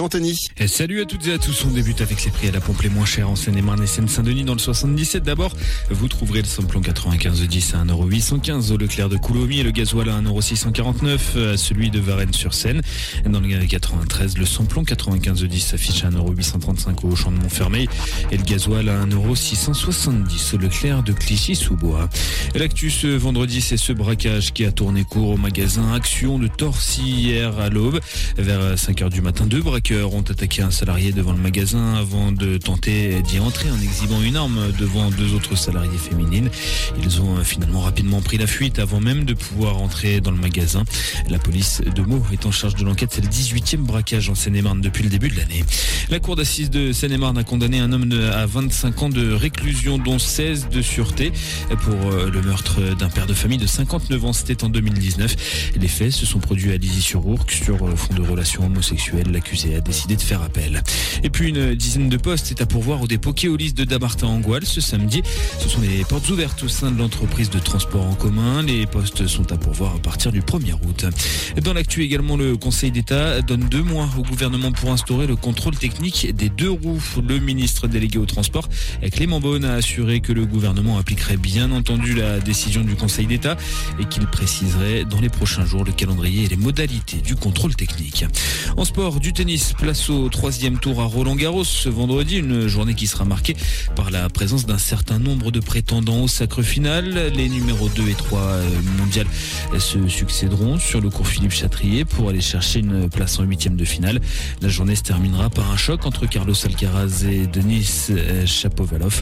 Anthony. Et salut à toutes et à tous. On débute avec les prix à la pompe les moins chers en Seine-et-Marne et Seine-Saint-Denis dans le 77. D'abord, vous trouverez le samplon 95 10 à 1,815€ au Leclerc de Coulommiers et le gasoil à 1,649€ à celui de Varennes-sur-Seine. Dans le 93, le samplon 95 10 s'affiche à 1,835€ au champ de Montfermeil et le gasoil à 1,670€ au Leclerc de Clichy-sous-Bois. L'actu ce vendredi, c'est ce braquage qui a tourné court au magasin Action de Torcy hier à l'aube. Vers 5h du matin, deux ont attaqué un salarié devant le magasin avant de tenter d'y entrer en exhibant une arme devant deux autres salariés féminines. Ils ont finalement rapidement pris la fuite avant même de pouvoir entrer dans le magasin. La police de Meaux est en charge de l'enquête. C'est le 18e braquage en Seine-et-Marne depuis le début de l'année. La cour d'assises de Seine-et-Marne a condamné un homme à 25 ans de réclusion, dont 16 de sûreté, pour le meurtre d'un père de famille de 59 ans. C'était en 2019. Les faits se sont produits à Lizy-sur-Ourcq sur fond de relations homosexuelles. L'accusé a décidé de faire appel. Et puis une dizaine de postes est à pourvoir au dépôt Kéolis de Damartin en Goual ce samedi. Ce sont les portes ouvertes au sein de l'entreprise de transport en commun. Les postes sont à pourvoir à partir du 1er août. Dans l'actu également, le Conseil d'État donne deux mois au gouvernement pour instaurer le contrôle technique des deux roues. Le ministre délégué au transport, Clément Beaune, a assuré que le gouvernement appliquerait bien entendu la décision du Conseil d'État et qu'il préciserait dans les prochains jours le calendrier et les modalités du contrôle technique. En sport, du tennis, place au troisième tour à Roland Garros ce vendredi, une journée qui sera marquée par la présence d'un certain nombre de prétendants au sacre final. Les numéros 2 et 3 euh, mondiales se succéderont sur le cours Philippe Chatrier pour aller chercher une place en huitième de finale. La journée se terminera par un choc entre Carlos Alcaraz et Denis Chapovalov.